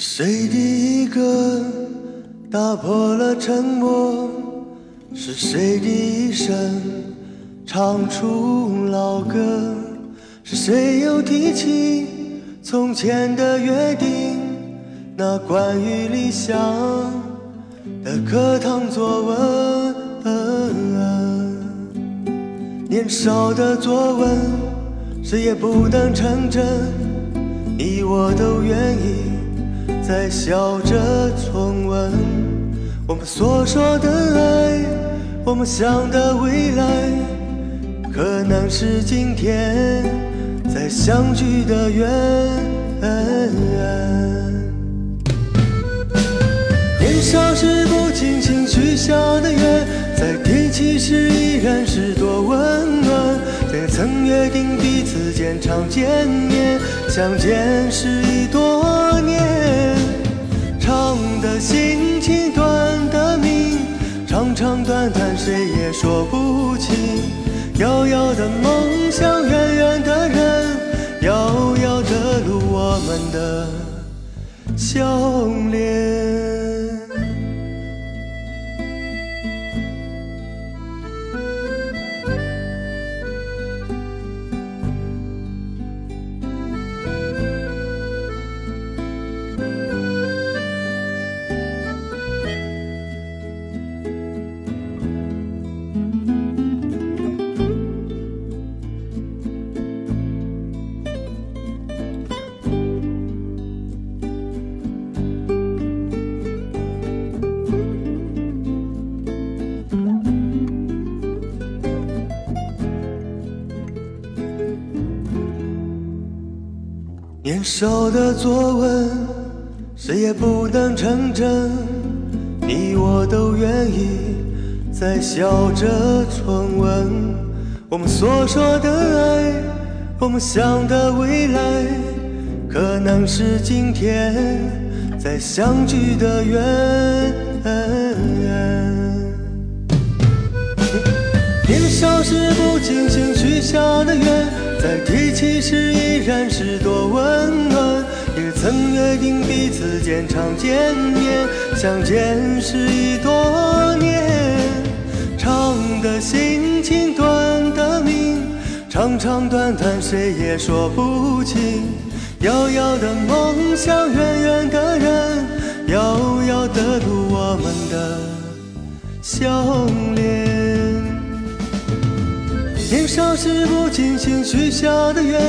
是谁第一个打破了沉默？是谁第一声唱出老歌？是谁又提起从前的约定？那关于理想的课堂作文，年少的作文，谁也不能成真，你我都愿意。在笑着重温我们所说的爱，我们想的未来，可能是今天再相聚的缘。年少时不经心许下的愿，在提起时依然是多温暖。也曾约定彼此间常见面，相见时已多。的心情短的命，长长短短谁也说不清。遥遥的梦想，远远的人，遥遥的路，我们的笑脸。年少的作文，谁也不能成真。你我都愿意在笑着重温我们所说的爱，我们想的未来，可能是今天再相聚的缘。其实依然是多温暖。也曾约定彼此间常见面，相见时已多年。长的心情，短的命，长长短短谁也说不清。遥遥的梦想，远远的人，遥遥的路，我们的相年少时不经心许下的愿，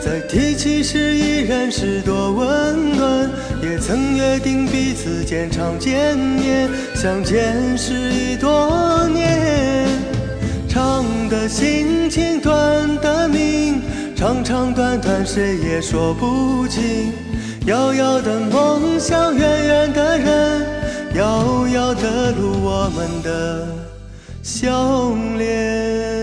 在提起时依然是多温暖。也曾约定彼此间常见面，相见时已多年。长的心情，短的命，长长短短谁也说不清。遥遥的梦想，远远的人，遥遥的路，我们的笑脸。